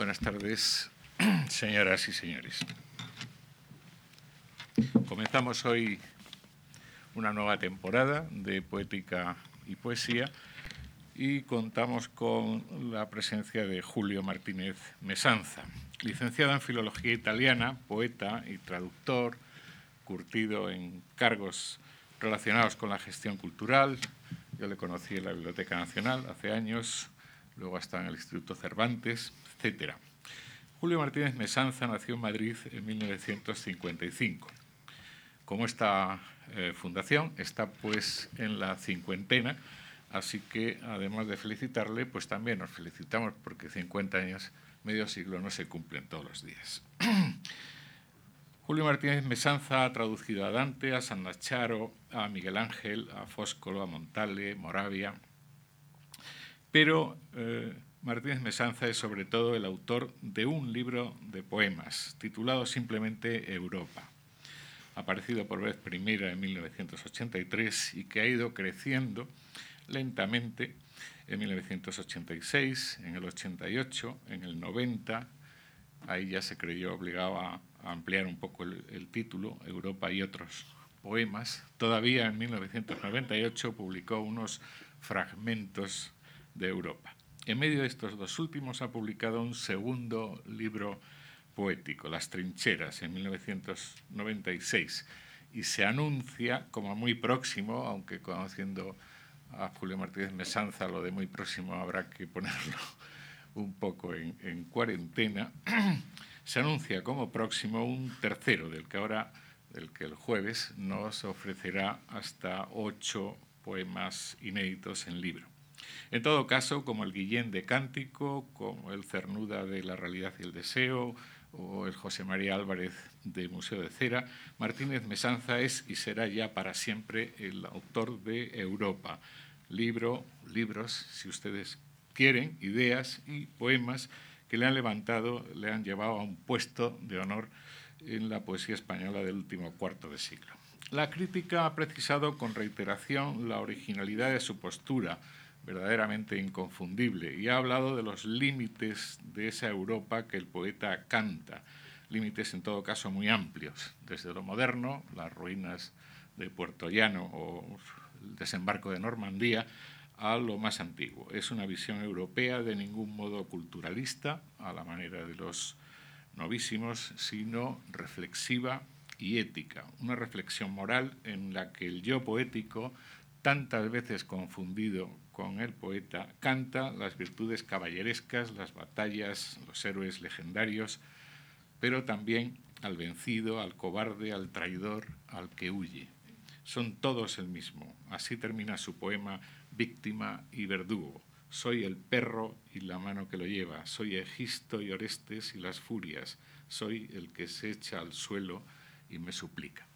Buenas tardes, señoras y señores. Comenzamos hoy una nueva temporada de poética y poesía y contamos con la presencia de Julio Martínez Mesanza, licenciado en Filología Italiana, poeta y traductor, curtido en cargos relacionados con la gestión cultural. Yo le conocí en la Biblioteca Nacional hace años, luego hasta en el Instituto Cervantes, Julio Martínez Mesanza nació en Madrid en 1955. Como esta eh, fundación está pues en la cincuentena, así que además de felicitarle, pues también nos felicitamos porque 50 años, medio siglo, no se cumplen todos los días. Julio Martínez Mesanza ha traducido a Dante, a San Nacharo, a Miguel Ángel, a Fóscolo, a Montale, Moravia, pero eh, Martínez Mesanza es sobre todo el autor de un libro de poemas titulado simplemente Europa, aparecido por vez primera en 1983 y que ha ido creciendo lentamente en 1986, en el 88, en el 90, ahí ya se creyó obligado a ampliar un poco el, título, Europa y otros poemas. Todavía en 1998 publicó unos fragmentos de Europa. En medio de estos dos últimos ha publicado un segundo libro poético, Las trincheras, en 1996, y se anuncia como muy próximo, aunque conociendo a Julio Martínez Mesanza, lo de muy próximo habrá que ponerlo un poco en, en cuarentena, se anuncia como próximo un tercero, del que ahora, del que el jueves nos ofrecerá hasta ocho poemas inéditos en libro. En todo caso, como el Guillén de Cántico, como el Cernuda de la Realidad y el Deseo, o el José María Álvarez de Museo de Cera, Martínez Mesanza es y será ya para siempre el autor de Europa. Libro, libros, si ustedes quieren, ideas y poemas que le han levantado, le han llevado a un puesto de honor en la poesía española del último cuarto de siglo. La crítica ha precisado con reiteración la originalidad de su postura, verdaderamente inconfundible, y ha hablado de los límites de esa Europa que el poeta canta, límites en todo caso muy amplios, desde lo moderno, las ruinas de Puerto Llano o el desembarco de Normandía, a lo más antiguo. Es una visión europea de ningún modo culturalista, a la manera de los novísimos, sino reflexiva y ética, una reflexión moral en la que el yo poético, tantas veces confundido con el poeta, canta las virtudes caballerescas, las batallas, los héroes legendarios, pero también al vencido, al cobarde, al traidor, al que huye. Son todos el mismo. Así termina su poema víctima y verdugo. Soy el perro y la mano que lo lleva, soy Egisto y Orestes y las furias, soy el que se echa al suelo y me suplica.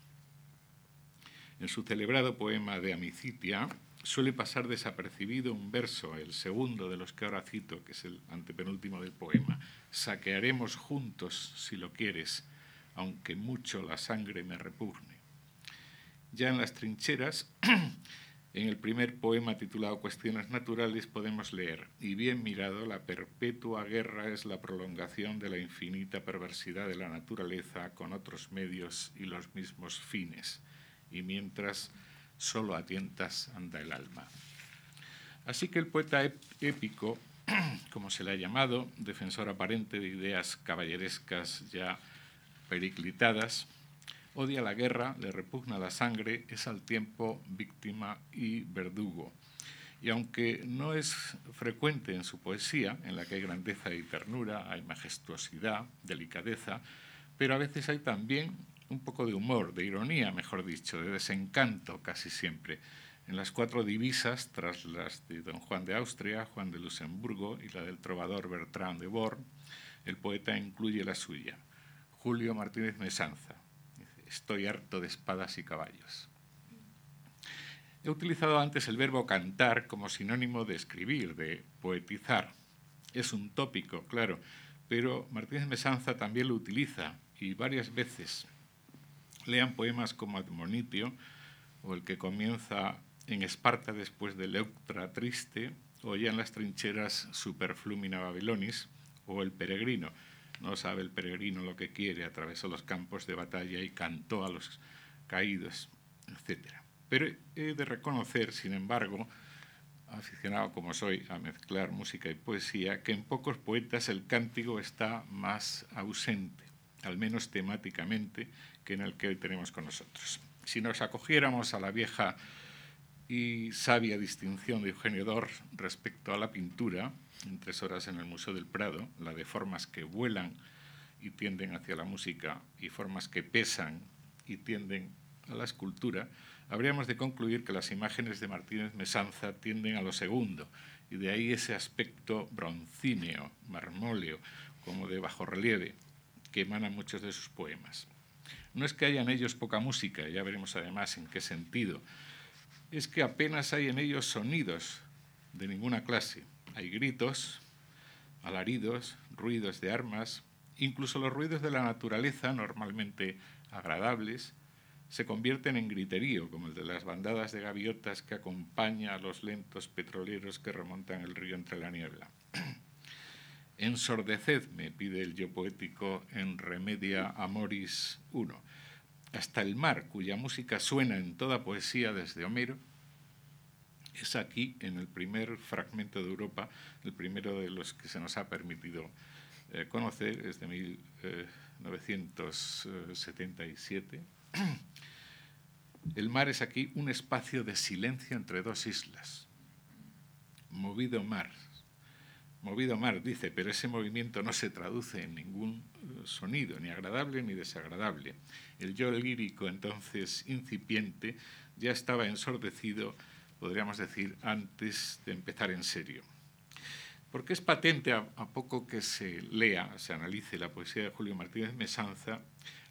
En su celebrado poema de Amicitia suele pasar desapercibido un verso, el segundo de los que ahora cito, que es el antepenúltimo del poema. Saquearemos juntos, si lo quieres, aunque mucho la sangre me repugne. Ya en las trincheras En el primer poema titulado Cuestiones Naturales podemos leer, y bien mirado, la perpetua guerra es la prolongación de la infinita perversidad de la naturaleza con otros medios y los mismos fines, y mientras solo a tientas anda el alma. Así que el poeta épico, como se le ha llamado, defensor aparente de ideas caballerescas ya periclitadas, Odia la guerra, le repugna la sangre, es al tiempo víctima y verdugo. Y aunque no es frecuente en su poesía, en la que hay grandeza y ternura, hay majestuosidad, delicadeza, pero a veces hay también un poco de humor, de ironía, mejor dicho, de desencanto casi siempre. En las cuatro divisas, tras las de don Juan de Austria, Juan de Luxemburgo y la del trovador Bertrand de Born, el poeta incluye la suya, Julio Martínez Mesanza, estoy harto de espadas y caballos. He utilizado antes el verbo cantar como sinónimo de escribir, de poetizar. Es un tópico, claro, pero Martínez Mesanza también lo utiliza y varias veces. Lean poemas como Admonitio o el que comienza en Esparta después de Leuctra triste o ya en las trincheras Superflumina Babilonis o el peregrino. No sabe el peregrino lo que quiere, atravesó los campos de batalla y cantó a los caídos, etc. Pero he de reconocer, sin embargo, aficionado como soy a mezclar música y poesía, que en pocos poetas el cántico está más ausente, al menos temáticamente, que en el que hoy tenemos con nosotros. Si nos acogiéramos a la vieja y sabia distinción de Eugenio Dor respecto a la pintura, en tres horas en el Museo del Prado, la de formas que vuelan y tienden hacia la música y formas que pesan y tienden a la escultura, habríamos de concluir que las imágenes de Martínez Mesanza tienden a lo segundo, y de ahí ese aspecto broncíneo, marmóleo, como de bajo relieve, que emana muchos de sus poemas. No es que haya en ellos poca música, ya veremos además en qué sentido, es que apenas hay en ellos sonidos de ninguna clase. Hay gritos, alaridos, ruidos de armas, incluso los ruidos de la naturaleza, normalmente agradables, se convierten en griterío, como el de las bandadas de gaviotas que acompaña a los lentos petroleros que remontan el río entre la niebla. Ensordecedme, pide el yo poético en Remedia Amoris I. Hasta el mar, cuya música suena en toda poesía desde Homero, es aquí, en el primer fragmento de Europa, el primero de los que se nos ha permitido eh, conocer, es de 1977. El mar es aquí un espacio de silencio entre dos islas. Movido mar. Movido mar, dice, pero ese movimiento no se traduce en ningún eh, sonido, ni agradable ni desagradable. El yo lírico, entonces incipiente, ya estaba ensordecido, podríamos decir, antes de empezar en serio. Porque es patente, a, a poco que se lea, se analice la poesía de Julio Martínez Mesanza,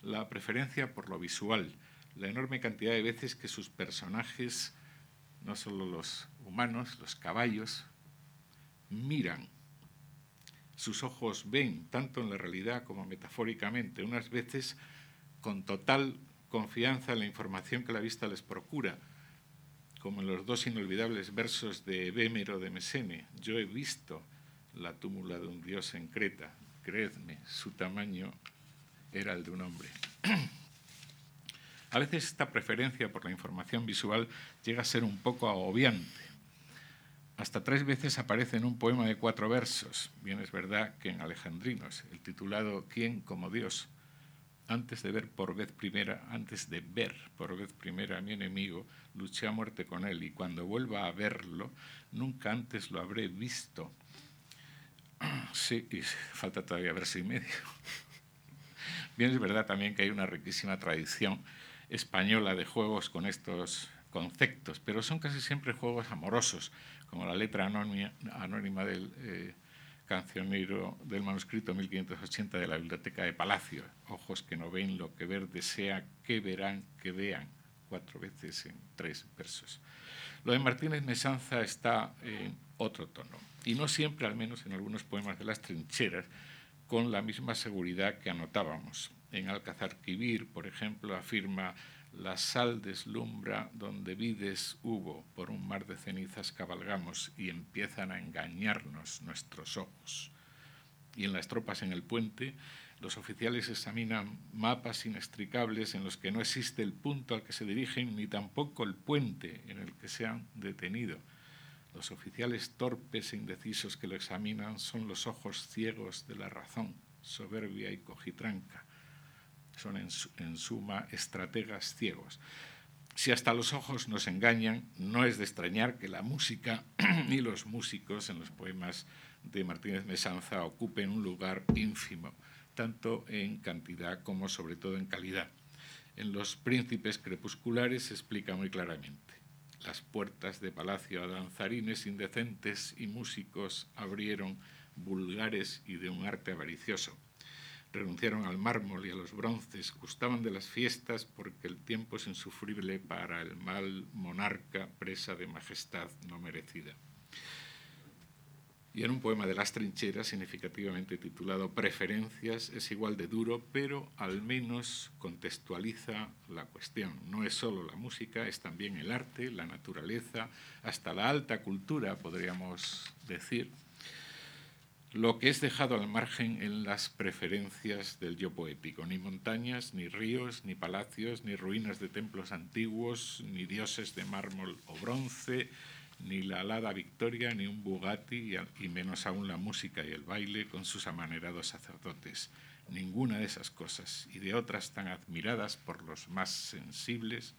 la preferencia por lo visual, la enorme cantidad de veces que sus personajes, no solo los humanos, los caballos, miran. Sus ojos ven, tanto en la realidad como metafóricamente, unas veces con total confianza en la información que la vista les procura, como en los dos inolvidables versos de Bémero de Mesene. Yo he visto la túmula de un dios en Creta, creedme, su tamaño era el de un hombre. A veces esta preferencia por la información visual llega a ser un poco agobiante. Hasta tres veces aparece en un poema de cuatro versos, bien es verdad que en Alejandrinos, el titulado ¿Quién como Dios? Antes de ver por vez primera, antes de ver por vez primera a mi enemigo, luché a muerte con él y cuando vuelva a verlo, nunca antes lo habré visto. Sí, y falta todavía verso y medio. Bien es verdad también que hay una riquísima tradición española de juegos con estos conceptos, pero son casi siempre juegos amorosos, como la letra anónima, del eh, cancionero del manuscrito 1580 de la Biblioteca de Palacio, ojos que no ven lo que ver desea, que verán, que vean, cuatro veces en tres versos. Lo de Martínez Mesanza está en otro tono, y no siempre, al menos en algunos poemas de las trincheras, con la misma seguridad que anotábamos. En Alcazarquivir, por ejemplo, afirma la sal deslumbra donde vides hubo, por un mar de cenizas cabalgamos y empiezan a engañarnos nuestros ojos. Y en las tropas en el puente, los oficiales examinan mapas inextricables en los que no existe el punto al que se dirigen ni tampoco el puente en el que se han detenido. Los oficiales torpes e indecisos que lo examinan son los ojos ciegos de la razón, soberbia y cojitranca son en, suma estrategas ciegos. Si hasta los ojos nos engañan, no es de extrañar que la música y los músicos en los poemas de Martínez Mesanza ocupen un lugar ínfimo, tanto en cantidad como sobre todo en calidad. En Los Príncipes Crepusculares se explica muy claramente. Las puertas de palacio a danzarines indecentes y músicos abrieron vulgares y de un arte avaricioso renunciaron al mármol y a los bronces, gustaban de las fiestas porque el tiempo es insufrible para el mal monarca presa de majestad no merecida. Y en un poema de las trincheras, significativamente titulado Preferencias, es igual de duro, pero al menos contextualiza la cuestión. No es solo la música, es también el arte, la naturaleza, hasta la alta cultura, podríamos decir, lo que es dejado al margen en las preferencias del yo poético. Ni montañas, ni ríos, ni palacios, ni ruinas de templos antiguos, ni dioses de mármol o bronce, ni la alada victoria, ni un Bugatti, y menos aún la música y el baile con sus amanerados sacerdotes. Ninguna de esas cosas y de otras tan admiradas por los más sensibles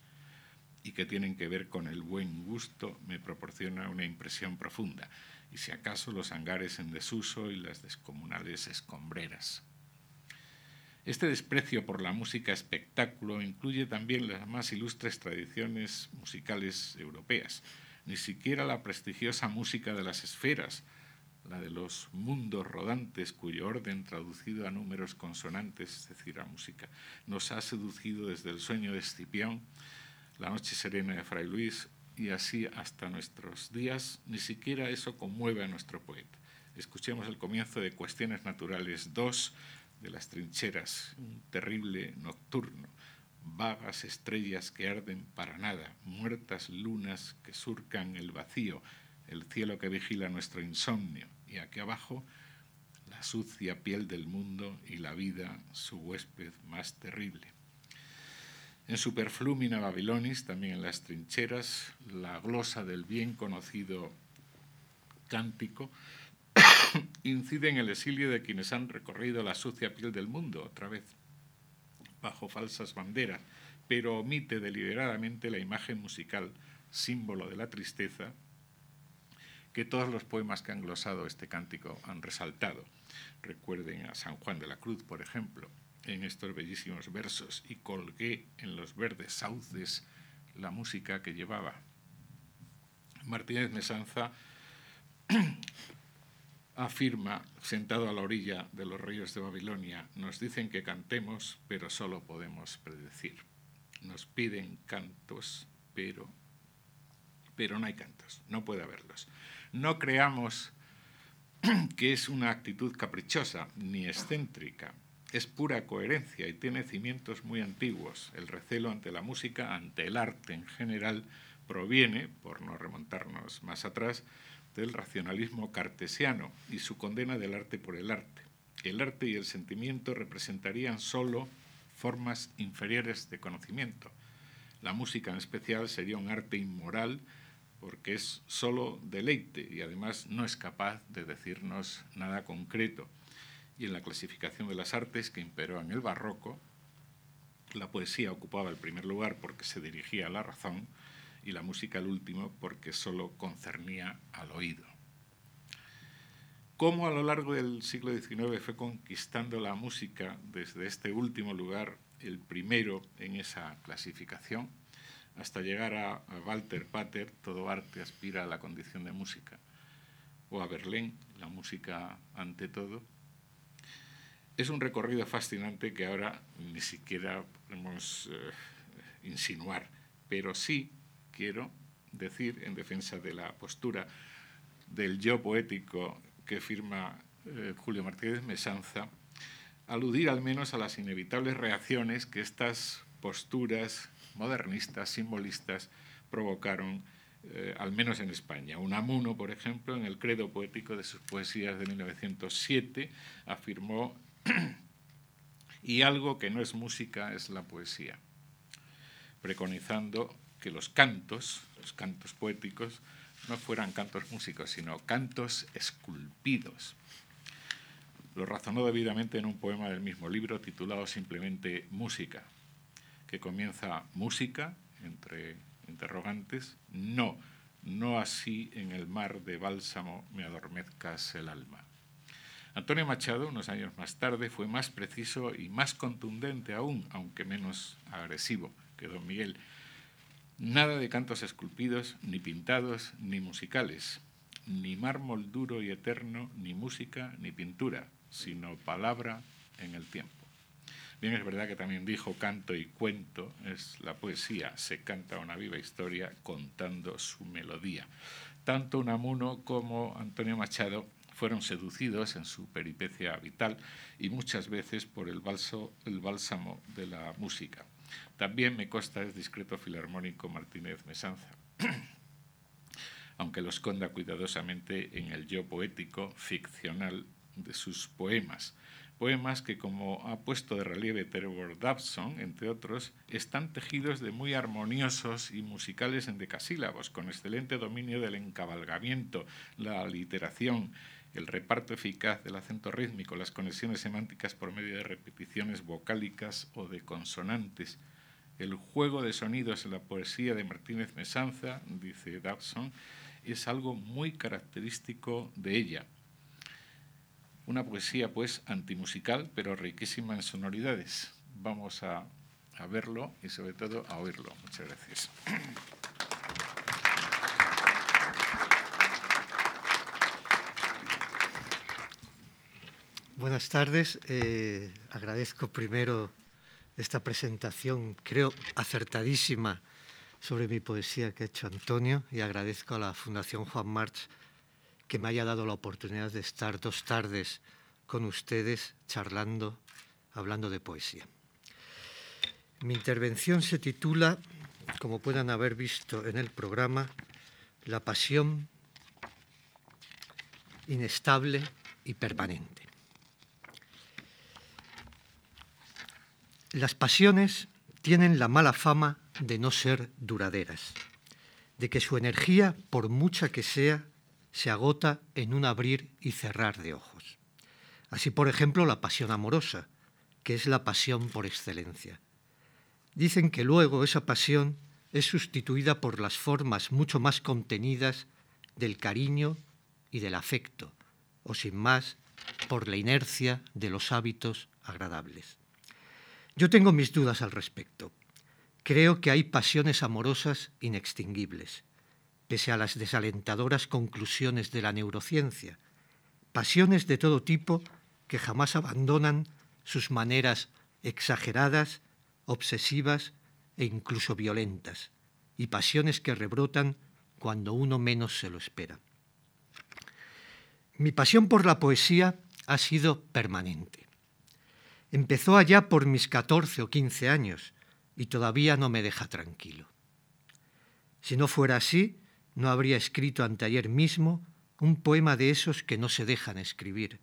y que tienen que ver con el buen gusto me proporciona una impresión profunda y si acaso los hangares en desuso y las descomunales escombreras. Este desprecio por la música espectáculo incluye también las más ilustres tradiciones musicales europeas, ni siquiera la prestigiosa música de las esferas, la de los mundos rodantes cuyo orden traducido a números consonantes, es decir, a música, nos ha seducido desde el sueño de Escipión, la noche serena de Fray Luis y así hasta nuestros días, ni siquiera eso conmueve a nuestro poeta. Escuchemos el comienzo de Cuestiones Naturales 2 de las trincheras, un terrible nocturno, vagas estrellas que arden para nada, muertas lunas que surcan el vacío, el cielo que vigila nuestro insomnio, y aquí abajo la sucia piel del mundo y la vida, su huésped más terrible. En Superflumina Babilonis, también en las trincheras, la glosa del bien conocido cántico incide en el exilio de quienes han recorrido la sucia piel del mundo, otra vez, bajo falsas banderas, pero omite deliberadamente la imagen musical, símbolo de la tristeza, que todos los poemas que han glosado este cántico han resaltado. Recuerden a San Juan de la Cruz, por ejemplo, en estos bellísimos versos y colgué en los verdes sauces la música que llevaba. Martínez Mesanza afirma, sentado a la orilla de los ríos de Babilonia, nos dicen que cantemos, pero solo podemos predecir. Nos piden cantos, pero, pero no hay cantos, no puede haberlos. No creamos que es una actitud caprichosa ni excéntrica, es pura coherencia y tiene cimientos muy antiguos. El recelo ante la música, ante el arte en general, proviene, por no remontarnos más atrás, del racionalismo cartesiano y su condena del arte por el arte. El arte y el sentimiento representarían solo formas inferiores de conocimiento. La música en especial sería un arte inmoral porque es solo deleite y además no es capaz de decirnos nada concreto y en la clasificación de las artes que imperó en el barroco, la poesía ocupaba el primer lugar porque se dirigía a la razón y la música el último porque solo concernía al oído. Cómo a lo largo del siglo XIX fue conquistando la música desde este último lugar, el primero en esa clasificación, hasta llegar a, Walter Pater, todo arte aspira a la condición de música, o a Berlín, la música ante todo, es un recorrido fascinante que ahora ni siquiera podemos eh, insinuar, pero sí quiero decir en defensa de la postura del yo poético que firma eh, Julio Martínez Mesanza, aludir al menos a las inevitables reacciones que estas posturas modernistas, simbolistas, provocaron, eh, al menos en España. Unamuno, por ejemplo, en el credo poético de sus poesías de 1907, afirmó y algo que no es música es la poesía, preconizando que los cantos, los cantos poéticos, no fueran cantos músicos, sino cantos esculpidos. Lo razonó debidamente en un poema del mismo libro titulado simplemente Música, que comienza música, entre interrogantes, no, no así en el mar de bálsamo me adormezcas el alma. Antonio Machado, unos años más tarde, fue más preciso y más contundente aún, aunque menos agresivo que don Miguel. Nada de cantos esculpidos, ni pintados, ni musicales, ni mármol duro y eterno, ni música, ni pintura, sino palabra en el tiempo. Bien, es verdad que también dijo canto y cuento, es la poesía, se canta una viva historia contando su melodía. Tanto Unamuno como Antonio Machado fueron seducidos en su peripecia vital y muchas veces por el, el bálsamo de la música. También me consta el discreto filarmónico Martínez Mesanza, aunque lo esconda cuidadosamente en el yo poético, ficcional de sus poemas. Poemas que, como ha puesto de relieve Trevor Dobson, entre otros, están tejidos de muy armoniosos y musicales endecasílabos, con excelente dominio del encabalgamiento, la aliteración, el reparto eficaz del acento rítmico, las conexiones semánticas por medio de repeticiones vocálicas o de consonantes, el juego de sonidos en la poesía de Martínez Mesanza, dice Dobson, es algo muy característico de ella. Una poesía, pues, antimusical, pero riquísima en sonoridades. Vamos a, a verlo y, sobre todo, a oírlo. Muchas gracias. Buenas tardes. Eh, agradezco primero esta presentación, creo acertadísima, sobre mi poesía que ha hecho Antonio y agradezco a la Fundación Juan March que me haya dado la oportunidad de estar dos tardes con ustedes charlando, hablando de poesía. Mi intervención se titula, como puedan haber visto en el programa, La pasión inestable y permanente. Las pasiones tienen la mala fama de no ser duraderas, de que su energía, por mucha que sea, se agota en un abrir y cerrar de ojos. Así, por ejemplo, la pasión amorosa, que es la pasión por excelencia. Dicen que luego esa pasión es sustituida por las formas mucho más contenidas del cariño y del afecto, o sin más, por la inercia de los hábitos agradables. Yo tengo mis dudas al respecto. Creo que hay pasiones amorosas inextinguibles, pese a las desalentadoras conclusiones de la neurociencia, pasiones de todo tipo que jamás abandonan sus maneras exageradas, obsesivas e incluso violentas, y pasiones que rebrotan cuando uno menos se lo espera. Mi pasión por la poesía ha sido permanente. Empezó allá por mis 14 o 15 años y todavía no me deja tranquilo. Si no fuera así, no habría escrito anteayer mismo un poema de esos que no se dejan escribir,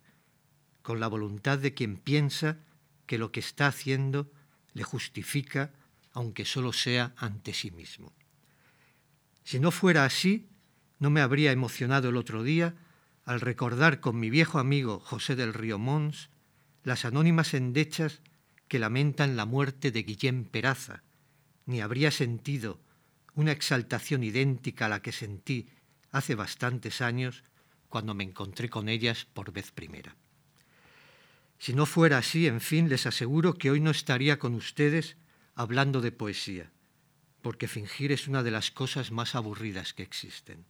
con la voluntad de quien piensa que lo que está haciendo le justifica, aunque solo sea ante sí mismo. Si no fuera así, no me habría emocionado el otro día al recordar con mi viejo amigo José del Río Mons las anónimas endechas que lamentan la muerte de Guillén Peraza, ni habría sentido una exaltación idéntica a la que sentí hace bastantes años cuando me encontré con ellas por vez primera. Si no fuera así, en fin, les aseguro que hoy no estaría con ustedes hablando de poesía, porque fingir es una de las cosas más aburridas que existen.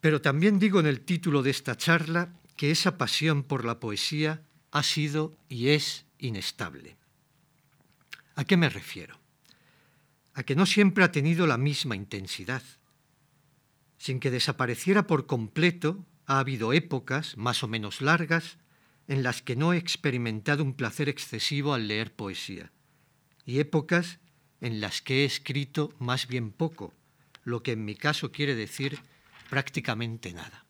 Pero también digo en el título de esta charla que esa pasión por la poesía ha sido y es inestable. ¿A qué me refiero? A que no siempre ha tenido la misma intensidad. Sin que desapareciera por completo, ha habido épocas, más o menos largas, en las que no he experimentado un placer excesivo al leer poesía, y épocas en las que he escrito más bien poco, lo que en mi caso quiere decir prácticamente nada.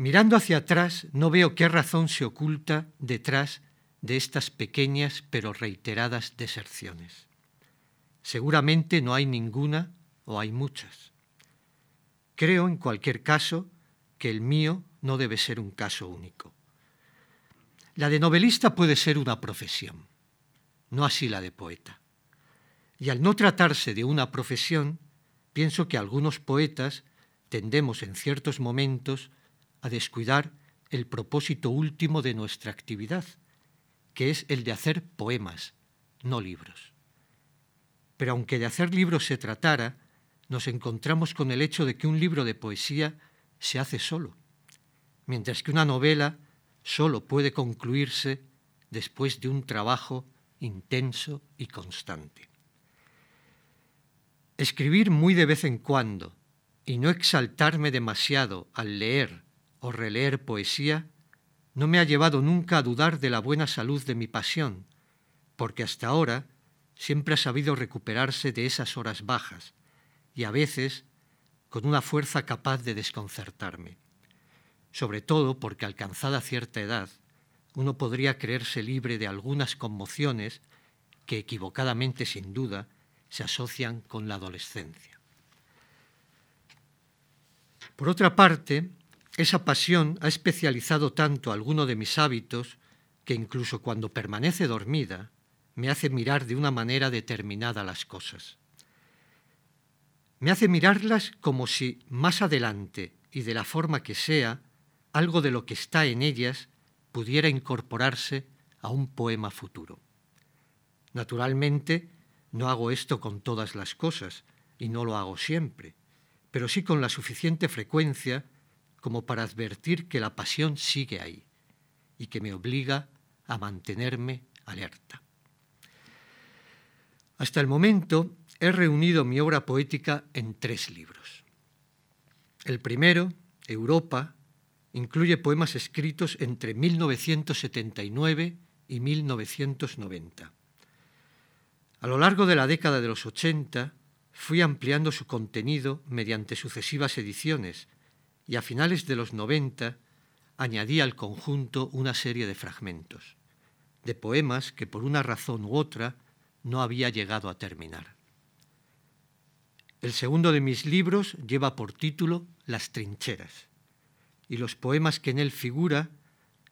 Mirando hacia atrás, no veo qué razón se oculta detrás de estas pequeñas pero reiteradas deserciones. Seguramente no hay ninguna o hay muchas. Creo, en cualquier caso, que el mío no debe ser un caso único. La de novelista puede ser una profesión, no así la de poeta. Y al no tratarse de una profesión, pienso que algunos poetas tendemos en ciertos momentos a descuidar el propósito último de nuestra actividad, que es el de hacer poemas, no libros. Pero aunque de hacer libros se tratara, nos encontramos con el hecho de que un libro de poesía se hace solo, mientras que una novela solo puede concluirse después de un trabajo intenso y constante. Escribir muy de vez en cuando y no exaltarme demasiado al leer o releer poesía no me ha llevado nunca a dudar de la buena salud de mi pasión, porque hasta ahora siempre ha sabido recuperarse de esas horas bajas y a veces con una fuerza capaz de desconcertarme. sobre todo porque alcanzada cierta edad, uno podría creerse libre de algunas conmociones que equivocadamente, sin duda, se asocian con la adolescencia. Por otra parte, esa pasión ha especializado tanto alguno de mis hábitos que incluso cuando permanece dormida me hace mirar de una manera determinada las cosas. Me hace mirarlas como si más adelante y de la forma que sea, algo de lo que está en ellas pudiera incorporarse a un poema futuro. Naturalmente, no hago esto con todas las cosas y no lo hago siempre, pero sí con la suficiente frecuencia como para advertir que la pasión sigue ahí y que me obliga a mantenerme alerta. Hasta el momento he reunido mi obra poética en tres libros. El primero, Europa, incluye poemas escritos entre 1979 y 1990. A lo largo de la década de los 80 fui ampliando su contenido mediante sucesivas ediciones y a finales de los 90 añadí al conjunto una serie de fragmentos, de poemas que por una razón u otra no había llegado a terminar. El segundo de mis libros lleva por título Las trincheras, y los poemas que en él figura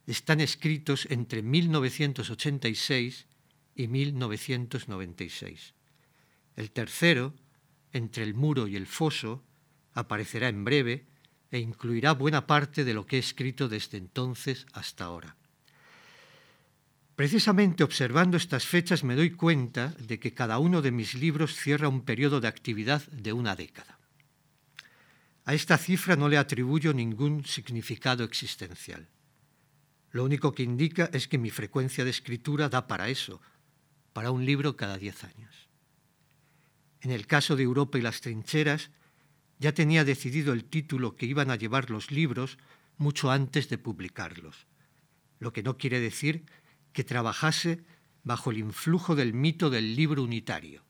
están escritos entre 1986 y 1996. El tercero, Entre el muro y el foso, aparecerá en breve e incluirá buena parte de lo que he escrito desde entonces hasta ahora. Precisamente observando estas fechas me doy cuenta de que cada uno de mis libros cierra un periodo de actividad de una década. A esta cifra no le atribuyo ningún significado existencial. Lo único que indica es que mi frecuencia de escritura da para eso, para un libro cada diez años. En el caso de Europa y las trincheras, ya tenía decidido el título que iban a llevar los libros mucho antes de publicarlos, lo que no quiere decir que trabajase bajo el influjo del mito del libro unitario.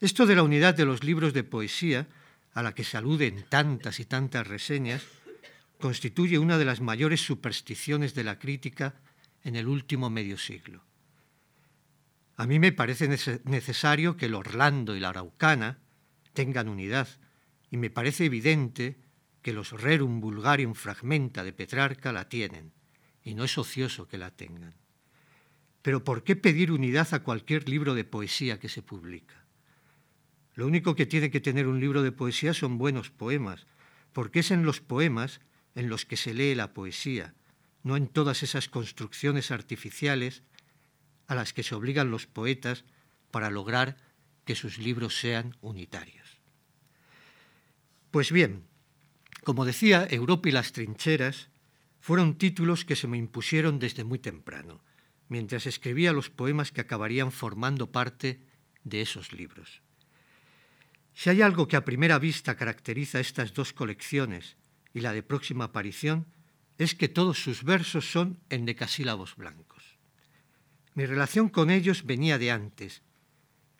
Esto de la unidad de los libros de poesía, a la que se alude en tantas y tantas reseñas, constituye una de las mayores supersticiones de la crítica en el último medio siglo. A mí me parece necesario que el Orlando y la Araucana tengan unidad, y me parece evidente que los Rerum Vulgarium Fragmenta de Petrarca la tienen, y no es ocioso que la tengan. Pero ¿por qué pedir unidad a cualquier libro de poesía que se publica? Lo único que tiene que tener un libro de poesía son buenos poemas, porque es en los poemas en los que se lee la poesía, no en todas esas construcciones artificiales a las que se obligan los poetas para lograr que sus libros sean unitarios. Pues bien, como decía, Europa y las trincheras fueron títulos que se me impusieron desde muy temprano mientras escribía los poemas que acabarían formando parte de esos libros. Si hay algo que a primera vista caracteriza estas dos colecciones y la de próxima aparición, es que todos sus versos son en decasílabos blancos. Mi relación con ellos venía de antes,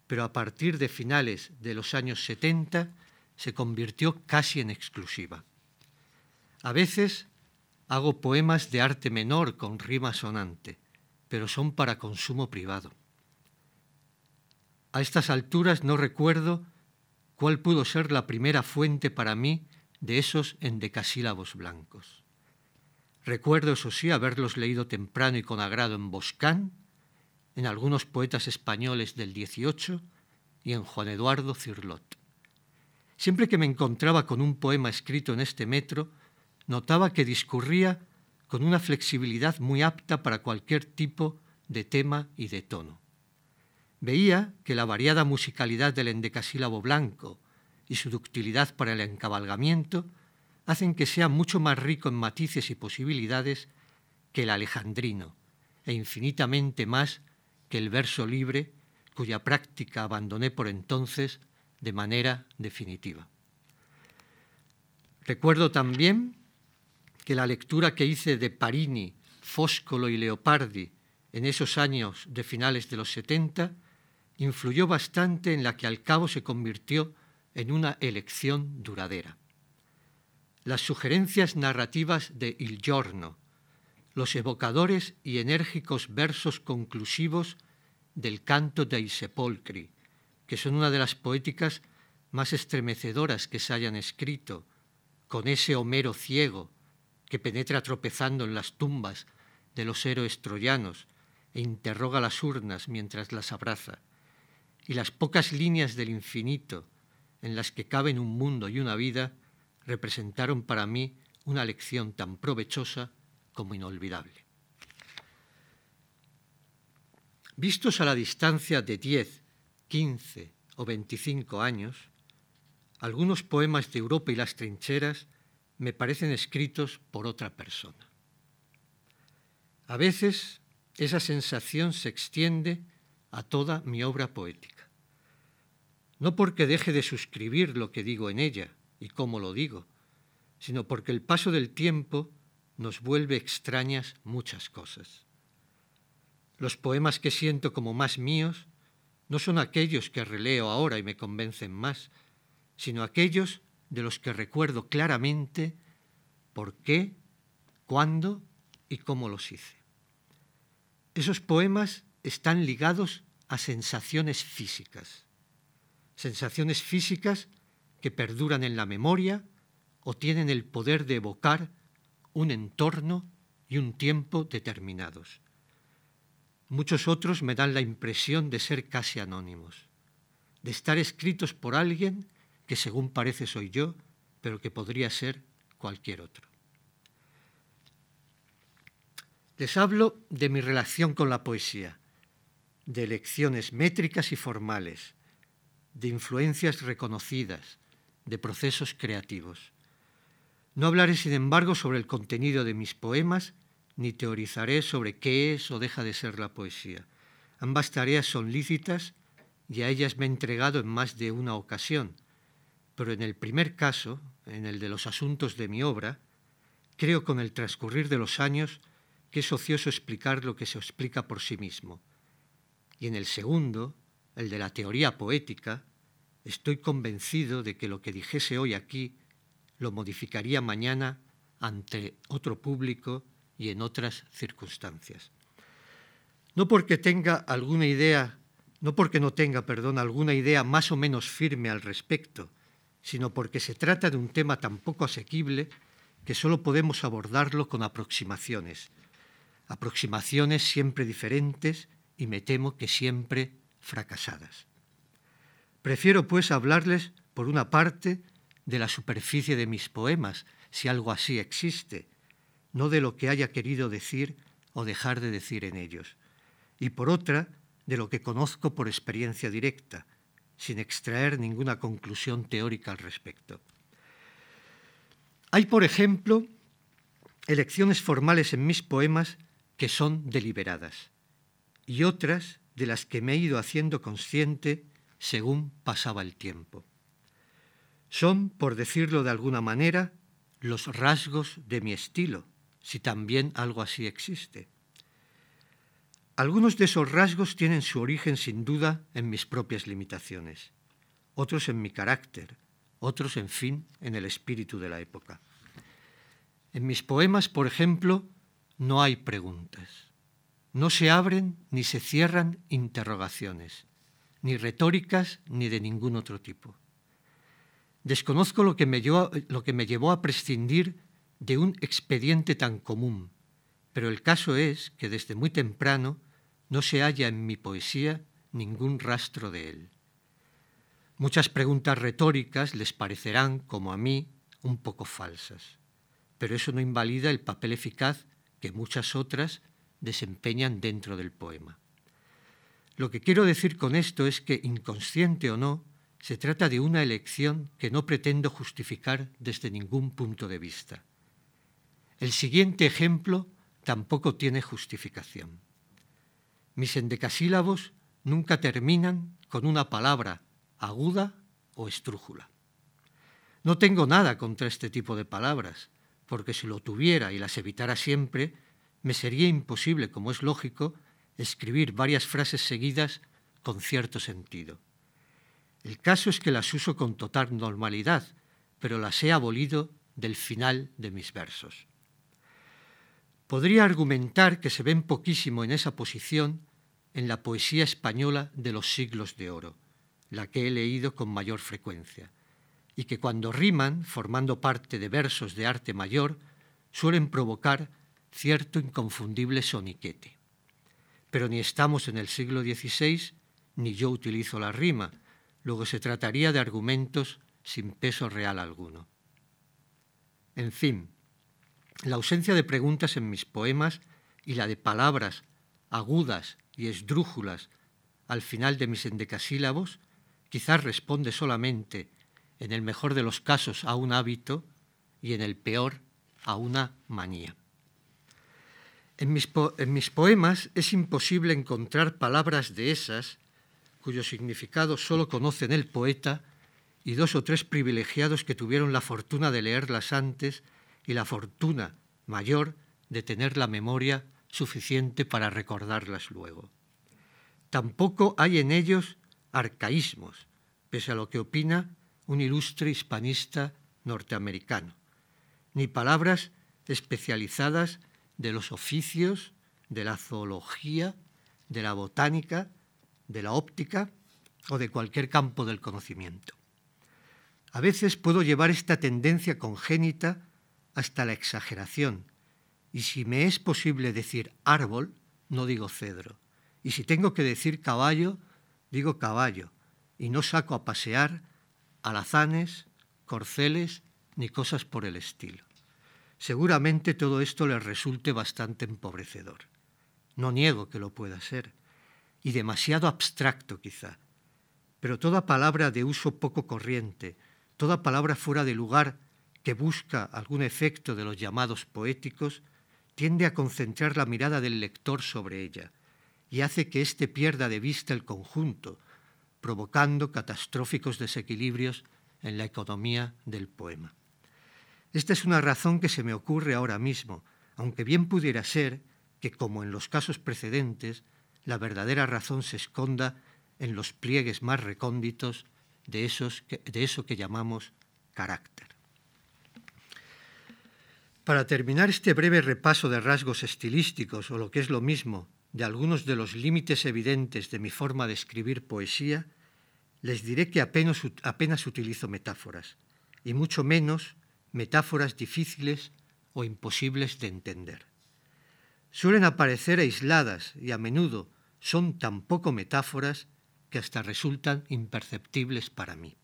pero a partir de finales de los años 70 se convirtió casi en exclusiva. A veces hago poemas de arte menor con rima sonante, pero son para consumo privado. A estas alturas no recuerdo cuál pudo ser la primera fuente para mí de esos endecasílabos blancos. Recuerdo, eso sí, haberlos leído temprano y con agrado en Boscán, en algunos poetas españoles del XVIII y en Juan Eduardo Cirlot. Siempre que me encontraba con un poema escrito en este metro, notaba que discurría con una flexibilidad muy apta para cualquier tipo de tema y de tono. Veía que la variada musicalidad del endecasílabo blanco y su ductilidad para el encabalgamiento hacen que sea mucho más rico en matices y posibilidades que el alejandrino, e infinitamente más que el verso libre, cuya práctica abandoné por entonces de manera definitiva. Recuerdo también que la lectura que hice de Parini, Fóscolo y Leopardi en esos años de finales de los 70 influyó bastante en la que al cabo se convirtió en una elección duradera. las sugerencias narrativas de Il Giorno, los evocadores y enérgicos versos conclusivos del canto dei sepolcri, que son una de las poéticas más estremecedoras que se hayan escrito, con ese Homero ciego que penetra tropezando en las tumbas de los héroes troyanos e interroga las urnas mientras las abraza, y las pocas líneas del infinito en las que caben un mundo y una vida representaron para mí una lección tan provechosa como inolvidable. Vistos a la distancia de 10, 15 o 25 años, algunos poemas de Europa y las trincheras me parecen escritos por otra persona. A veces esa sensación se extiende a toda mi obra poética. No porque deje de suscribir lo que digo en ella y cómo lo digo, sino porque el paso del tiempo nos vuelve extrañas muchas cosas. Los poemas que siento como más míos no son aquellos que releo ahora y me convencen más, sino aquellos de los que recuerdo claramente por qué, cuándo y cómo los hice. Esos poemas están ligados a sensaciones físicas, sensaciones físicas que perduran en la memoria o tienen el poder de evocar un entorno y un tiempo determinados. Muchos otros me dan la impresión de ser casi anónimos, de estar escritos por alguien que según parece soy yo, pero que podría ser cualquier otro. Les hablo de mi relación con la poesía, de lecciones métricas y formales, de influencias reconocidas, de procesos creativos. No hablaré, sin embargo, sobre el contenido de mis poemas, ni teorizaré sobre qué es o deja de ser la poesía. Ambas tareas son lícitas y a ellas me he entregado en más de una ocasión, pero en el primer caso, en el de los asuntos de mi obra, creo con el transcurrir de los años que es ocioso explicar lo que se explica por sí mismo. Y en el segundo, el de la teoría poética, estoy convencido de que lo que dijese hoy aquí lo modificaría mañana ante otro público y en otras circunstancias. No porque tenga alguna idea, no porque no tenga, perdón, alguna idea más o menos firme al respecto, sino porque se trata de un tema tan poco asequible que solo podemos abordarlo con aproximaciones, aproximaciones siempre diferentes y me temo que siempre fracasadas. Prefiero, pues, hablarles, por una parte, de la superficie de mis poemas, si algo así existe, no de lo que haya querido decir o dejar de decir en ellos, y por otra, de lo que conozco por experiencia directa, sin extraer ninguna conclusión teórica al respecto. Hay, por ejemplo, elecciones formales en mis poemas que son deliberadas y otras de las que me he ido haciendo consciente según pasaba el tiempo. Son, por decirlo de alguna manera, los rasgos de mi estilo, si también algo así existe. Algunos de esos rasgos tienen su origen sin duda en mis propias limitaciones, otros en mi carácter, otros, en fin, en el espíritu de la época. En mis poemas, por ejemplo, no hay preguntas. No se abren ni se cierran interrogaciones, ni retóricas ni de ningún otro tipo. Desconozco lo que me llevó, lo que me llevó a prescindir de un expediente tan común, pero el caso es que desde muy temprano no se halla en mi poesía ningún rastro de él. Muchas preguntas retóricas les parecerán, como a mí, un poco falsas, pero eso no invalida el papel eficaz que muchas otras desempeñan dentro del poema. Lo que quiero decir con esto es que, inconsciente o no, se trata de una elección que no pretendo justificar desde ningún punto de vista. El siguiente ejemplo tampoco tiene justificación. Mis endecasílabos nunca terminan con una palabra aguda o estrújula. No tengo nada contra este tipo de palabras, porque si lo tuviera y las evitara siempre, me sería imposible, como es lógico, escribir varias frases seguidas con cierto sentido. El caso es que las uso con total normalidad, pero las he abolido del final de mis versos. Podría argumentar que se ven poquísimo en esa posición en la poesía española de los siglos de oro, la que he leído con mayor frecuencia, y que cuando riman, formando parte de versos de arte mayor, suelen provocar cierto inconfundible soniquete. Pero ni estamos en el siglo XVI, ni yo utilizo la rima, luego se trataría de argumentos sin peso real alguno. En fin, la ausencia de preguntas en mis poemas y la de palabras agudas y esdrújulas al final de mis endecasílabos quizás responde solamente, en el mejor de los casos, a un hábito y en el peor a una manía. En mis, en mis, poemas es imposible encontrar palabras de esas cuyo significado solo conocen el poeta y dos o tres privilegiados que tuvieron la fortuna de leerlas antes y la fortuna mayor de tener la memoria suficiente para recordarlas luego. Tampoco hay en ellos arcaísmos, pese a lo que opina un ilustre hispanista norteamericano, ni palabras especializadas de los oficios, de la zoología, de la botánica, de la óptica o de cualquier campo del conocimiento. A veces puedo llevar esta tendencia congénita hasta la exageración, y si me es posible decir árbol, no digo cedro, y si tengo que decir caballo, digo caballo, y no saco a pasear alazanes, corceles, ni cosas por el estilo. Seguramente todo esto les resulte bastante empobrecedor. No niego que lo pueda ser, y demasiado abstracto quizá, pero toda palabra de uso poco corriente, toda palabra fuera de lugar que busca algún efecto de los llamados poéticos, tiende a concentrar la mirada del lector sobre ella y hace que éste pierda de vista el conjunto, provocando catastróficos desequilibrios en la economía del poema. Esta es una razón que se me ocurre ahora mismo, aunque bien pudiera ser que, como en los casos precedentes, la verdadera razón se esconda en los pliegues más recónditos de, de eso que llamamos carácter. Para terminar este breve repaso de rasgos estilísticos, o lo que es lo mismo, de algunos de los límites evidentes de mi forma de escribir poesía, les diré que apenas, utilizo metáforas, y mucho menos metáforas difíciles o imposibles de entender. Suelen aparecer aisladas y a menudo son tan poco metáforas que hasta resultan imperceptibles para mí.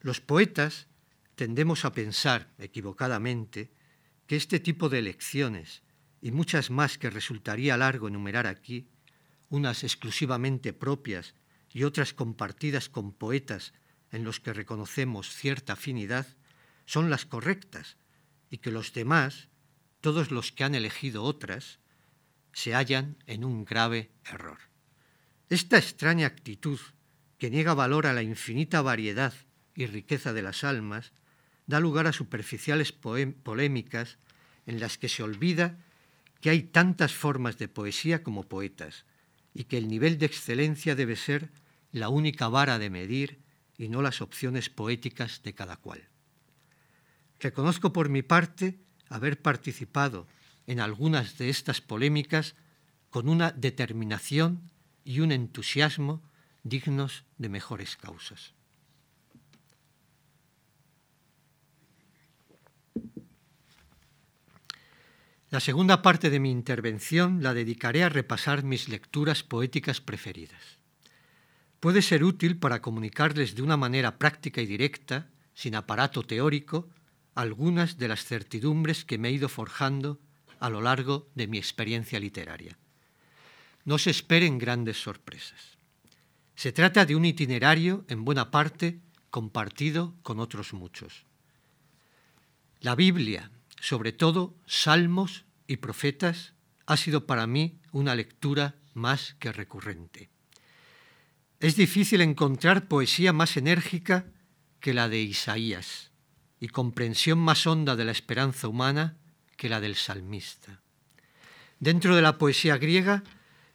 Los poetas tendemos a pensar, equivocadamente, que este tipo de lecciones y muchas más que resultaría largo enumerar aquí, unas exclusivamente propias y otras compartidas con poetas en los que reconocemos cierta afinidad, son las correctas y que los demás, todos los que han elegido otras, se hallan en un grave error. Esta extraña actitud, que niega valor a la infinita variedad y riqueza de las almas, da lugar a superficiales polémicas en las que se olvida que hay tantas formas de poesía como poetas y que el nivel de excelencia debe ser la única vara de medir y no las opciones poéticas de cada cual. Reconozco por mi parte haber participado en algunas de estas polémicas con una determinación y un entusiasmo dignos de mejores causas. La segunda parte de mi intervención la dedicaré a repasar mis lecturas poéticas preferidas. Puede ser útil para comunicarles de una manera práctica y directa, sin aparato teórico, algunas de las certidumbres que me he ido forjando a lo largo de mi experiencia literaria. No se esperen grandes sorpresas. Se trata de un itinerario, en buena parte, compartido con otros muchos. La Biblia, sobre todo Salmos y Profetas, ha sido para mí una lectura más que recurrente. Es difícil encontrar poesía más enérgica que la de Isaías y comprensión más honda de la esperanza humana que la del salmista. Dentro de la poesía griega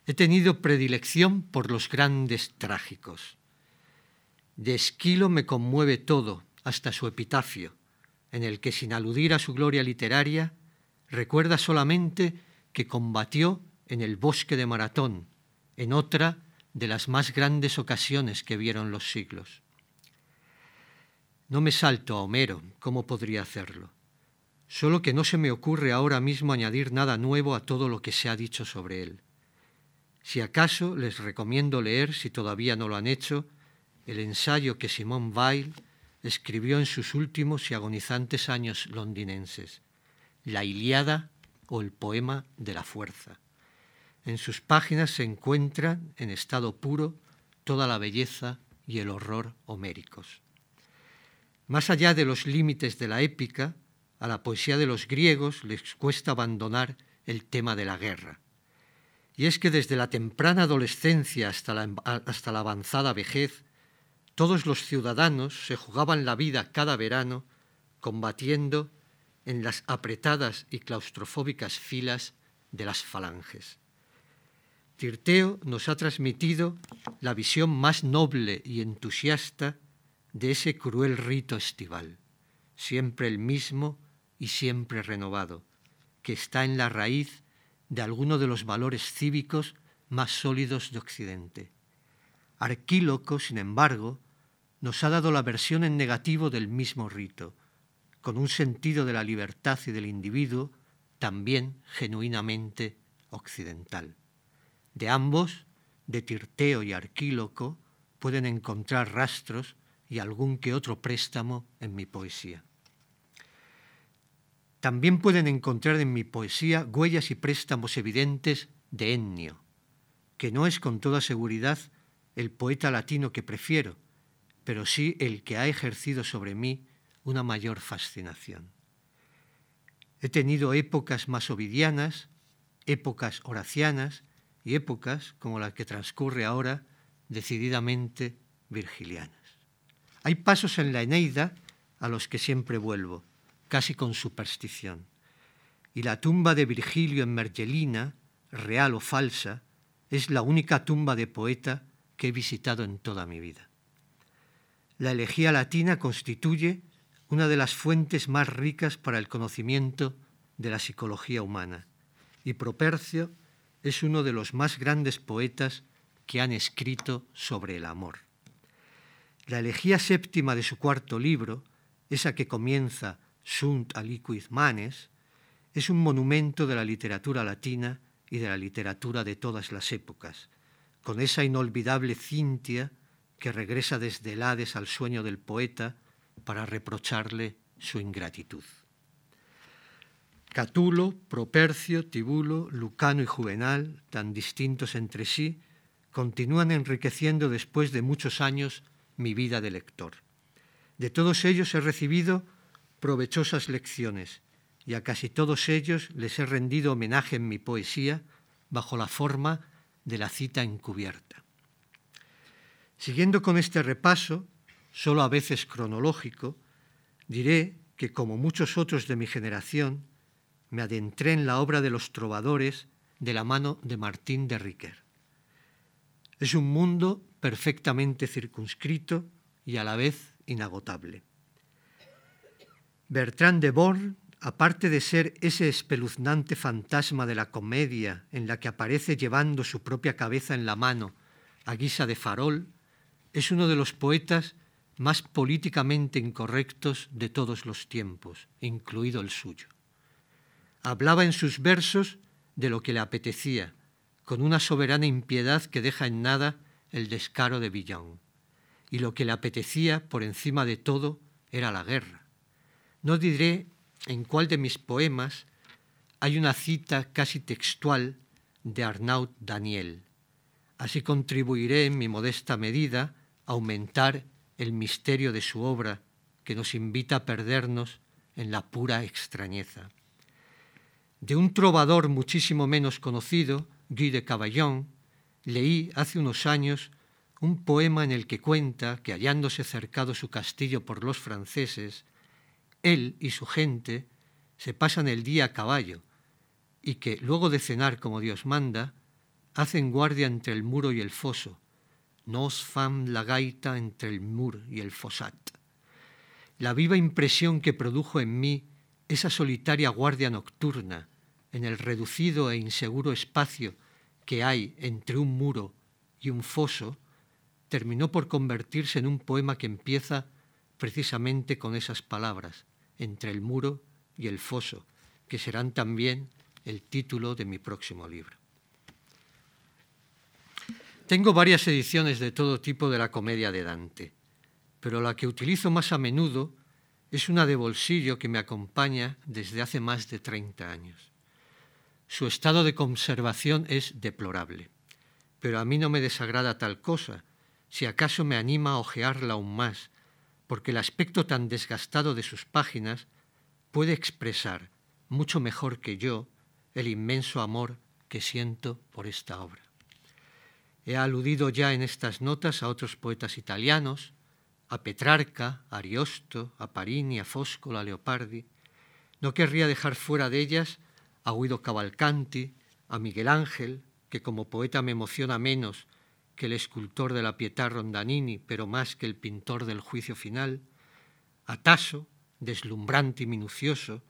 he tenido predilección por los grandes trágicos. De Esquilo me conmueve todo, hasta su epitafio, en el que sin aludir a su gloria literaria, recuerda solamente que combatió en el bosque de Maratón, en otra de las más grandes ocasiones que vieron los siglos. No me salto a Homero, ¿cómo podría hacerlo? Solo que no se me ocurre ahora mismo añadir nada nuevo a todo lo que se ha dicho sobre él. Si acaso les recomiendo leer, si todavía no lo han hecho, el ensayo que Simón Weil escribió en sus últimos y agonizantes años londinenses, La Iliada o el poema de la fuerza. En sus páginas se encuentran, en estado puro, toda la belleza y el horror homéricos. Más allá de los límites de la épica, a la poesía de los griegos les cuesta abandonar el tema de la guerra. Y es que desde la temprana adolescencia hasta la, hasta la avanzada vejez, todos los ciudadanos se jugaban la vida cada verano combatiendo en las apretadas y claustrofóbicas filas de las falanges. Tirteo nos ha transmitido la visión más noble y entusiasta de ese cruel rito estival, siempre el mismo y siempre renovado, que está en la raíz de alguno de los valores cívicos más sólidos de Occidente. Arquíloco, sin embargo, nos ha dado la versión en negativo del mismo rito, con un sentido de la libertad y del individuo también genuinamente occidental. De ambos, de Tirteo y Arquíloco, pueden encontrar rastros y algún que otro préstamo en mi poesía. También pueden encontrar en mi poesía huellas y préstamos evidentes de Ennio, que no es con toda seguridad el poeta latino que prefiero, pero sí el que ha ejercido sobre mí una mayor fascinación. He tenido épocas más ovidianas, épocas horacianas y épocas, como la que transcurre ahora, decididamente virgilianas. Hay pasos en la Eneida a los que siempre vuelvo, casi con superstición. Y la tumba de Virgilio en Mergelina, real o falsa, es la única tumba de poeta que he visitado en toda mi vida. La elegía latina constituye una de las fuentes más ricas para el conocimiento de la psicología humana y Propercio es uno de los más grandes poetas que han escrito sobre el amor. La elegía séptima de su cuarto libro, esa que comienza Sunt aliquid manes, es un monumento de la literatura latina y de la literatura de todas las épocas, con esa inolvidable Cintia que regresa desde el Hades al sueño del poeta para reprocharle su ingratitud. Catulo, Propercio, Tibulo, Lucano y Juvenal, tan distintos entre sí, continúan enriqueciendo después de muchos años mi vida de lector. De todos ellos he recibido provechosas lecciones y a casi todos ellos les he rendido homenaje en mi poesía bajo la forma de la cita encubierta. Siguiendo con este repaso, solo a veces cronológico, diré que como muchos otros de mi generación, me adentré en la obra de los trovadores de la mano de Martín de Riquer. Es un mundo perfectamente circunscrito y a la vez inagotable. Bertrand de Born, aparte de ser ese espeluznante fantasma de la comedia en la que aparece llevando su propia cabeza en la mano a guisa de farol, es uno de los poetas más políticamente incorrectos de todos los tiempos, incluido el suyo. Hablaba en sus versos de lo que le apetecía, con una soberana impiedad que deja en nada el descaro de Villon. Y lo que le apetecía por encima de todo era la guerra. No diré en cuál de mis poemas hay una cita casi textual de Arnaud Daniel. Así contribuiré en mi modesta medida aumentar el misterio de su obra que nos invita a perdernos en la pura extrañeza. De un trovador muchísimo menos conocido, Guy de Caballon, leí hace unos años un poema en el que cuenta que hallándose cercado su castillo por los franceses, él y su gente se pasan el día a caballo y que, luego de cenar como Dios manda, hacen guardia entre el muro y el foso, nos fam la gaita entre el mur y el fosat. la viva impresión que produjo en mí esa solitaria guardia nocturna en el reducido e inseguro espacio que hay entre un muro y un foso, terminó por convertirse en un poema que empieza precisamente con esas palabras, entre el muro y el foso, que serán también el título de mi próximo libro. Tengo varias ediciones de todo tipo de la comedia de Dante, pero la que utilizo más a menudo es una de bolsillo que me acompaña desde hace más de 30 años. Su estado de conservación es deplorable, pero a mí no me desagrada tal cosa, si acaso me anima a ojearla aún más, porque el aspecto tan desgastado de sus páginas puede expresar mucho mejor que yo el inmenso amor que siento por esta obra. He aludido ya en estas notas a otros poetas italianos, a Petrarca, a Ariosto, a Parini, a Foscolo, a Leopardi. No querría dejar fuera de ellas a Guido Cavalcanti, a Miguel Ángel, que como poeta me emociona menos que el escultor de la Pietà Rondanini, pero más que el pintor del juicio final, a Tasso, deslumbrante y minucioso,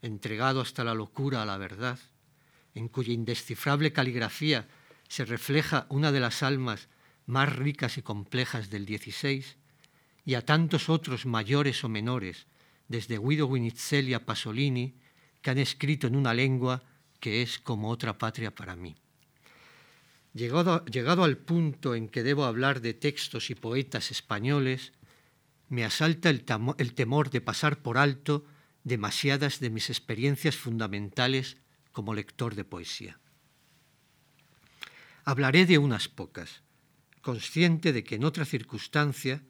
entregado hasta la locura a la verdad, en cuya indescifrable caligrafía se refleja una de las almas más ricas y complejas del XVI, y a tantos otros mayores o menores, desde Guido Guinizelli a Pasolini, que han escrito en una lengua que es como otra patria para mí. Llegado, llegado al punto en que debo hablar de textos y poetas españoles, me asalta el, el temor de pasar por alto demasiadas de mis experiencias fundamentales como lector de poesía. Hablaré de unas pocas, consciente de que en otra circunstancia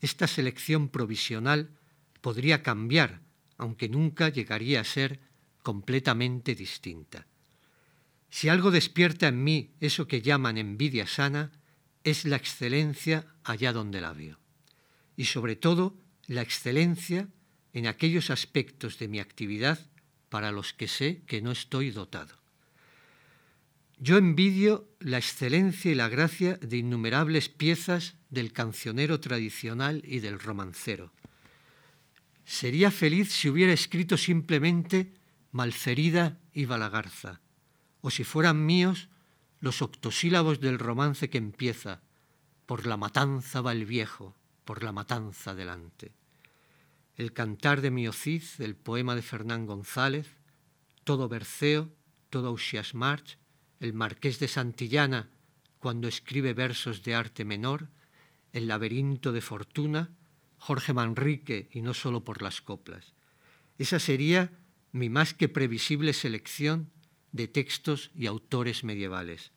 esta selección provisional podría cambiar, aunque nunca llegaría a ser completamente distinta. Si algo despierta en mí eso que llaman envidia sana, es la excelencia allá donde la veo. Y sobre todo la excelencia en aquellos aspectos de mi actividad para los que sé que no estoy dotado. Yo envidio la excelencia y la gracia de innumerables piezas del cancionero tradicional y del romancero. Sería feliz si hubiera escrito simplemente Malferida y Balagarza, o si fueran míos los octosílabos del romance que empieza, por la matanza va el viejo, por la matanza delante. El cantar de Miocid, el poema de Fernán González, todo Berceo, todo Ausias March, el marqués de Santillana cuando escribe versos de arte menor, el laberinto de Fortuna, Jorge Manrique y no solo por las coplas. Esa sería mi más que previsible selección de textos y autores medievales.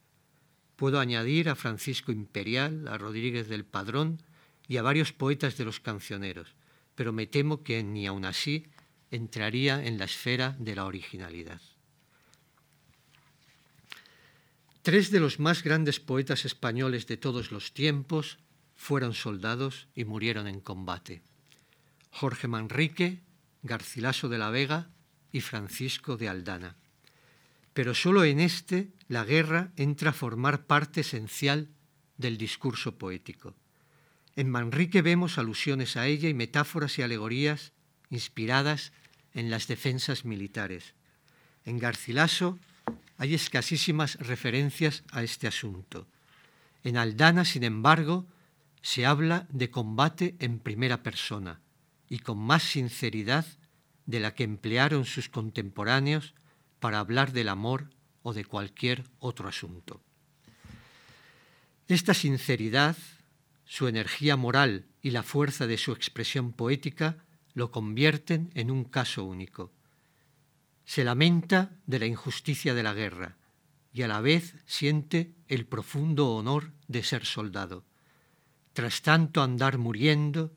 Puedo añadir a Francisco Imperial, a Rodríguez del Padrón y a varios poetas de los cancioneros, pero me temo que ni aun así entraría en la esfera de la originalidad. Tres de los más grandes poetas españoles de todos los tiempos fueron soldados y murieron en combate. Jorge Manrique, Garcilaso de la Vega y Francisco de Aldana. Pero solo en este la guerra entra a formar parte esencial del discurso poético. En Manrique vemos alusiones a ella y metáforas y alegorías inspiradas en las defensas militares. En Garcilaso hay escasísimas referencias a este asunto. En Aldana, sin embargo, se habla de combate en primera persona y con más sinceridad de la que emplearon sus contemporáneos para hablar del amor o de cualquier otro asunto. Esta sinceridad, su energía moral y la fuerza de su expresión poética lo convierten en un caso único se lamenta de la injusticia de la guerra y a la vez siente el profundo honor de ser soldado. Tras tanto andar muriendo,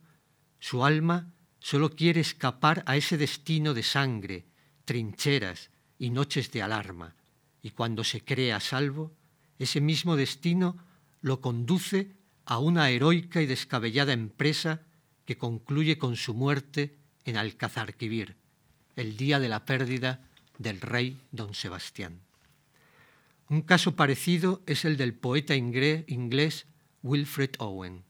su alma solo quiere escapar a ese destino de sangre, trincheras y noches de alarma, y cuando se cree a salvo, ese mismo destino lo conduce a una heroica y descabellada empresa que concluye con su muerte en Alcazarquivir el día de la pérdida del rey don Sebastián. Un caso parecido es el del poeta inglés Wilfred Owen,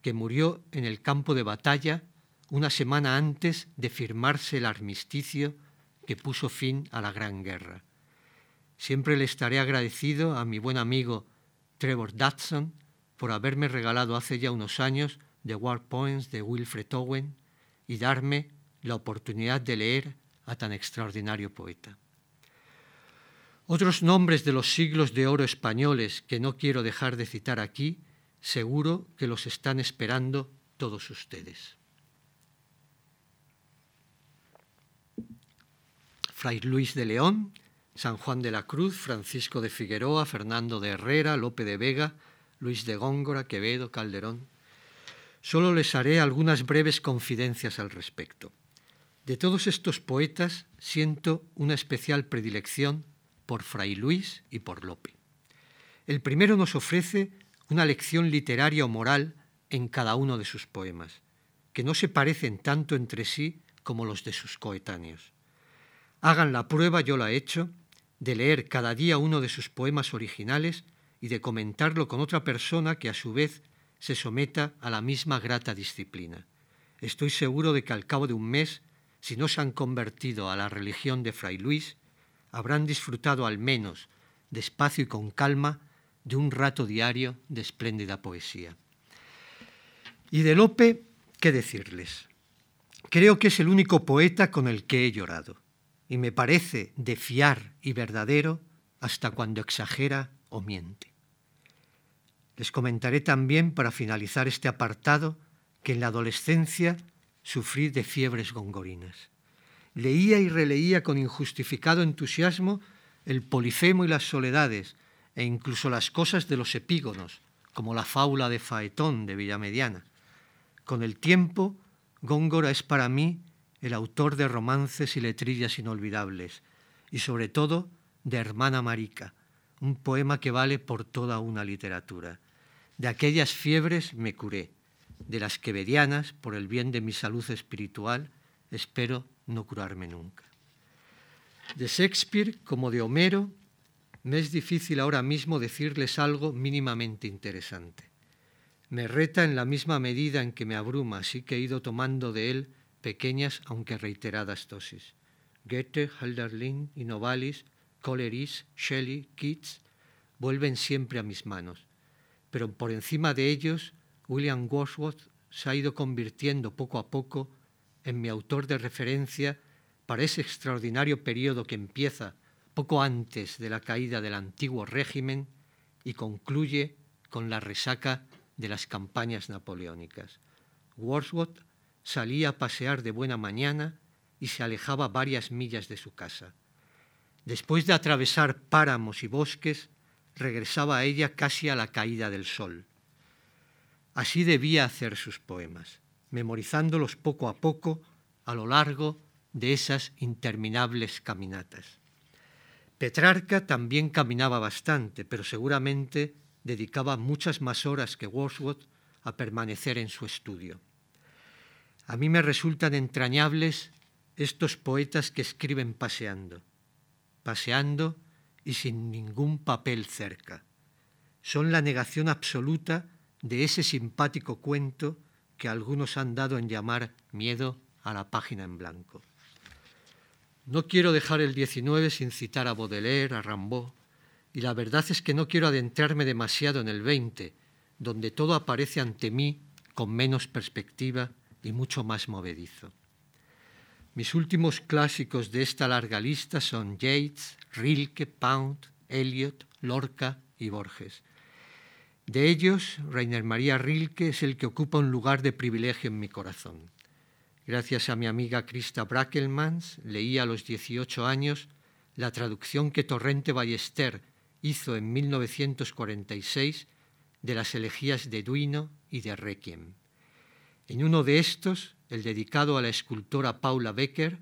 que murió en el campo de batalla una semana antes de firmarse el armisticio que puso fin a la Gran Guerra. Siempre le estaré agradecido a mi buen amigo Trevor Dodson por haberme regalado hace ya unos años The War Poems de Wilfred Owen y darme la oportunidad de leer a tan extraordinario poeta. Otros nombres de los siglos de oro españoles que no quiero dejar de citar aquí, seguro que los están esperando todos ustedes. Fray Luis de León, San Juan de la Cruz, Francisco de Figueroa, Fernando de Herrera, Lope de Vega, Luis de Góngora, Quevedo, Calderón. Solo les haré algunas breves confidencias al respecto. De todos estos poetas siento una especial predilección por Fray Luis y por Lope. El primero nos ofrece una lección literaria o moral en cada uno de sus poemas, que no se parecen tanto entre sí como los de sus coetáneos. Hagan la prueba, yo la he hecho, de leer cada día uno de sus poemas originales y de comentarlo con otra persona que a su vez se someta a la misma grata disciplina. Estoy seguro de que al cabo de un mes, si no se han convertido a la religión de Fray Luis, habrán disfrutado al menos, despacio y con calma, de un rato diario de espléndida poesía. Y de Lope, ¿qué decirles? Creo que es el único poeta con el que he llorado, y me parece de fiar y verdadero hasta cuando exagera o miente. Les comentaré también, para finalizar este apartado, que en la adolescencia sufrí de fiebres gongorinas. Leía y releía con injustificado entusiasmo el Polifemo y las Soledades, e incluso las cosas de los epígonos, como la fábula de Faetón de Villamediana. Con el tiempo, Góngora es para mí el autor de romances y letrillas inolvidables, y sobre todo de Hermana Marica, un poema que vale por toda una literatura. De aquellas fiebres me curé, de las quevedianas, por el bien de mi salud espiritual, espero no curarme nunca. De Shakespeare como de Homero, me es difícil ahora mismo decirles algo mínimamente interesante. Me reta en la misma medida en que me abruma, así que he ido tomando de él pequeñas aunque reiteradas dosis. Goethe, Hölderlin y Novalis, Coleridge, Shelley, Keats vuelven siempre a mis manos, pero por encima de ellos, William Wordsworth se ha ido convirtiendo poco a poco en mi autor de referencia para ese extraordinario periodo que empieza poco antes de la caída del antiguo régimen y concluye con la resaca de las campañas napoleónicas. Wordsworth salía a pasear de buena mañana y se alejaba varias millas de su casa. Después de atravesar páramos y bosques, regresaba a ella casi a la caída del sol. Así debía hacer sus poemas, memorizándolos poco a poco a lo largo de esas interminables caminatas. Petrarca también caminaba bastante, pero seguramente dedicaba muchas más horas que Wordsworth a permanecer en su estudio. A mí me resultan entrañables estos poetas que escriben paseando, paseando y sin ningún papel cerca. Son la negación absoluta de ese simpático cuento que algunos han dado en llamar miedo a la página en blanco. No quiero dejar el 19 sin citar a Baudelaire, a Rimbaud, y la verdad es que no quiero adentrarme demasiado en el 20, donde todo aparece ante mí con menos perspectiva y mucho más movedizo. Mis últimos clásicos de esta larga lista son Yates, Rilke, Pound, Eliot, Lorca y Borges. De ellos, Rainer María Rilke es el que ocupa un lugar de privilegio en mi corazón. Gracias a mi amiga Krista Brackelmans, leí a los 18 años la traducción que Torrente Ballester hizo en 1946 de las elegías de Duino y de Requiem. En uno de estos, el dedicado a la escultora Paula Becker,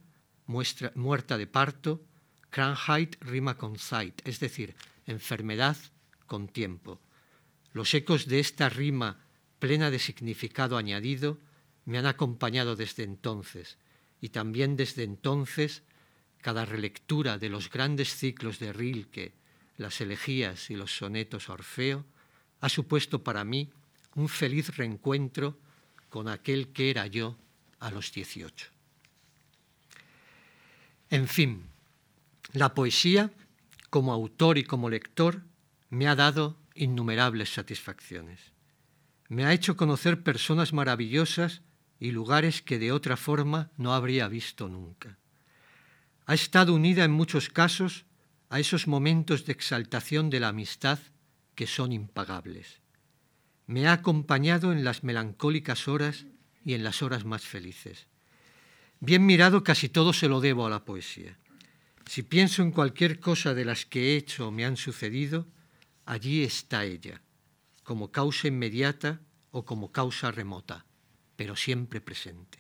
muerta de parto, Krankheit rima con Zeit, es decir, enfermedad con tiempo. Los ecos de esta rima plena de significado añadido me han acompañado desde entonces y también desde entonces cada relectura de los grandes ciclos de Rilke, las elegías y los sonetos Orfeo, ha supuesto para mí un feliz reencuentro con aquel que era yo a los 18. En fin, la poesía, como autor y como lector, me ha dado innumerables satisfacciones. Me ha hecho conocer personas maravillosas y lugares que de otra forma no habría visto nunca. Ha estado unida en muchos casos a esos momentos de exaltación de la amistad que son impagables. Me ha acompañado en las melancólicas horas y en las horas más felices. Bien mirado, casi todo se lo debo a la poesía. Si pienso en cualquier cosa de las que he hecho o me han sucedido, allí está ella, como causa inmediata o como causa remota, pero siempre presente.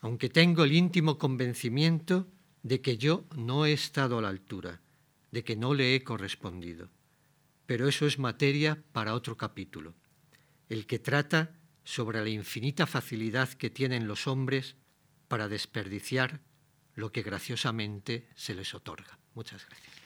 Aunque tengo el íntimo convencimiento de que yo no he estado a la altura, de que no le he correspondido. Pero eso es materia para otro capítulo, el que trata sobre la infinita facilidad que tienen los hombres para desperdiciar lo que graciosamente se les otorga. Muchas gracias.